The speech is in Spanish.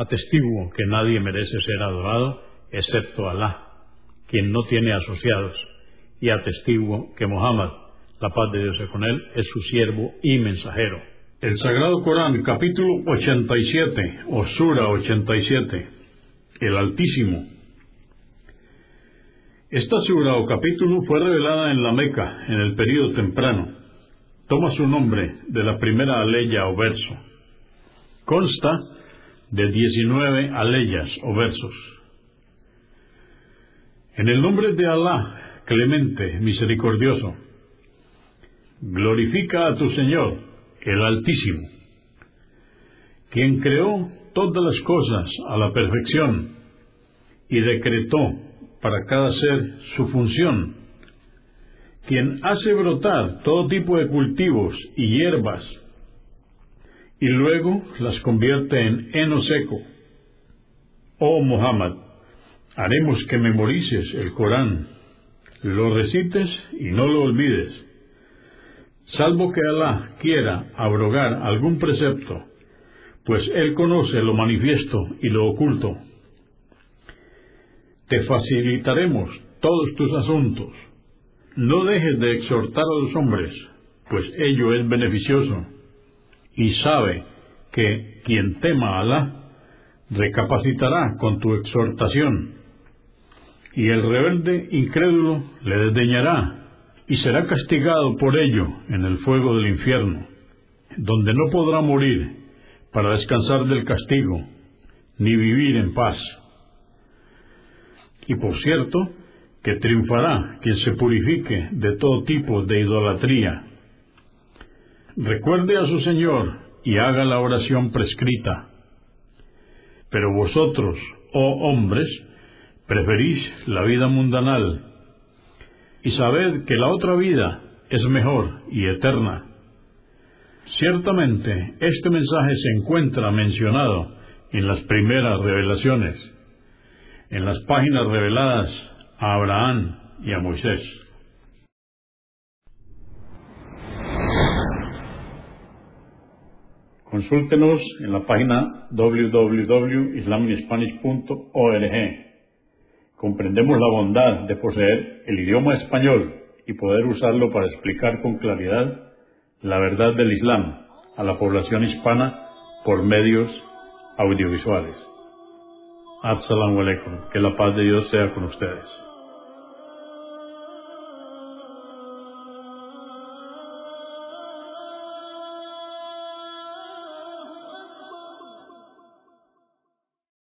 Atestiguo que nadie merece ser adorado excepto Alá, quien no tiene asociados, y atestiguo que Muhammad, la paz de Dios es con él, es su siervo y mensajero. El Sagrado Corán, capítulo 87, o Sura 87, el Altísimo. Esta sura o capítulo fue revelada en la Meca en el período temprano. Toma su nombre de la primera aleya o verso. Consta de 19 aleyas o versos. En el nombre de Alá, clemente, misericordioso, glorifica a tu Señor, el Altísimo, quien creó todas las cosas a la perfección y decretó para cada ser su función, quien hace brotar todo tipo de cultivos y hierbas y luego las convierte en heno seco. Oh Muhammad, haremos que memorices el Corán, lo recites y no lo olvides, salvo que Alá quiera abrogar algún precepto, pues Él conoce lo manifiesto y lo oculto. Te facilitaremos todos tus asuntos. No dejes de exhortar a los hombres, pues ello es beneficioso y sabe que quien tema a Alá recapacitará con tu exhortación, y el rebelde incrédulo le desdeñará y será castigado por ello en el fuego del infierno, donde no podrá morir para descansar del castigo, ni vivir en paz. Y por cierto, que triunfará quien se purifique de todo tipo de idolatría Recuerde a su Señor y haga la oración prescrita. Pero vosotros, oh hombres, preferís la vida mundanal, y sabed que la otra vida es mejor y eterna. Ciertamente, este mensaje se encuentra mencionado en las primeras revelaciones, en las páginas reveladas a Abraham y a Moisés. Consúltenos en la página www.islaminspanish.org. Comprendemos la bondad de poseer el idioma español y poder usarlo para explicar con claridad la verdad del Islam a la población hispana por medios audiovisuales. Assalamu alaikum. Que la paz de Dios sea con ustedes.